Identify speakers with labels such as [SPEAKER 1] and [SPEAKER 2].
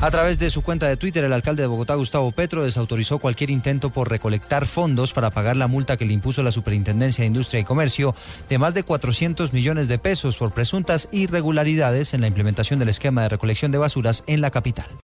[SPEAKER 1] A través de su cuenta de Twitter, el alcalde de Bogotá, Gustavo Petro, desautorizó cualquier intento por recolectar fondos para pagar la multa que le impuso la Superintendencia de Industria y Comercio de más de 400 millones de pesos por presuntas irregularidades en la implementación del esquema de recolección de basuras en la capital.